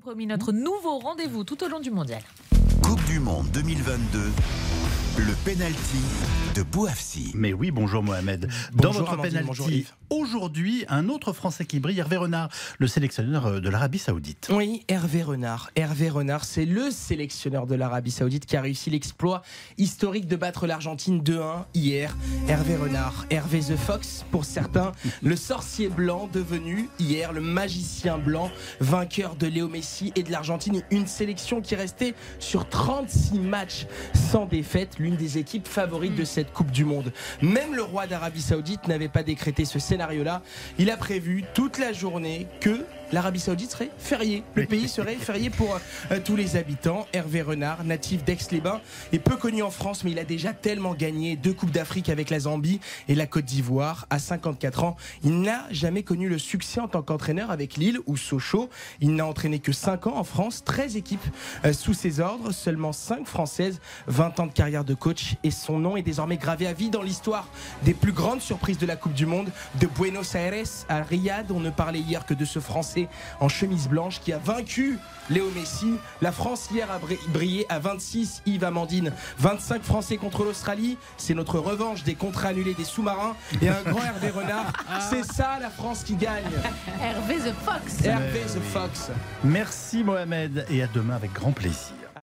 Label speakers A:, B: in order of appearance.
A: promis, notre nouveau rendez-vous tout au long du mondial.
B: Coupe du Monde 2022. Le penalty de Bouafsi.
C: Mais oui, bonjour Mohamed. Dans
D: Bonjour
C: votre
D: Amandine, bonjour
C: penalty, aujourd'hui, un autre Français qui brille, Hervé Renard, le sélectionneur euh, de l'Arabie Saoudite.
D: Oui, Hervé Renard. Hervé Renard, c'est le sélectionneur de l'Arabie Saoudite qui a réussi l'exploit historique de battre l'Argentine 2-1 hier. Hervé Renard, Hervé The Fox pour certains, le sorcier blanc devenu hier le magicien blanc, vainqueur de Léo Messi et de l'Argentine. Une sélection qui est restée sur 36 matchs sans défaite, des équipes favorites de cette Coupe du Monde. Même le roi d'Arabie Saoudite n'avait pas décrété ce scénario-là. Il a prévu toute la journée que l'Arabie Saoudite serait férié. Le pays serait férié pour euh, tous les habitants. Hervé Renard, natif d'Aix-les-Bains, est peu connu en France, mais il a déjà tellement gagné deux Coupes d'Afrique avec la Zambie et la Côte d'Ivoire. À 54 ans, il n'a jamais connu le succès en tant qu'entraîneur avec Lille ou Sochaux. Il n'a entraîné que 5 ans en France, 13 équipes euh, sous ses ordres, seulement 5 françaises, 20 ans de carrière de coach et son nom est désormais gravé à vie dans l'histoire des plus grandes surprises de la Coupe du Monde. De Buenos Aires à Riyad, on ne parlait hier que de ce Français en chemise blanche qui a vaincu Léo Messi. La France hier a bri- brillé à 26, Yves Amandine. 25 Français contre l'Australie. C'est notre revanche des contrats annulés des sous-marins. Et un grand Hervé Renard. C'est ça la France qui gagne.
A: Hervé The Fox.
D: Hervé The Fox.
C: Merci Mohamed et à demain avec grand plaisir.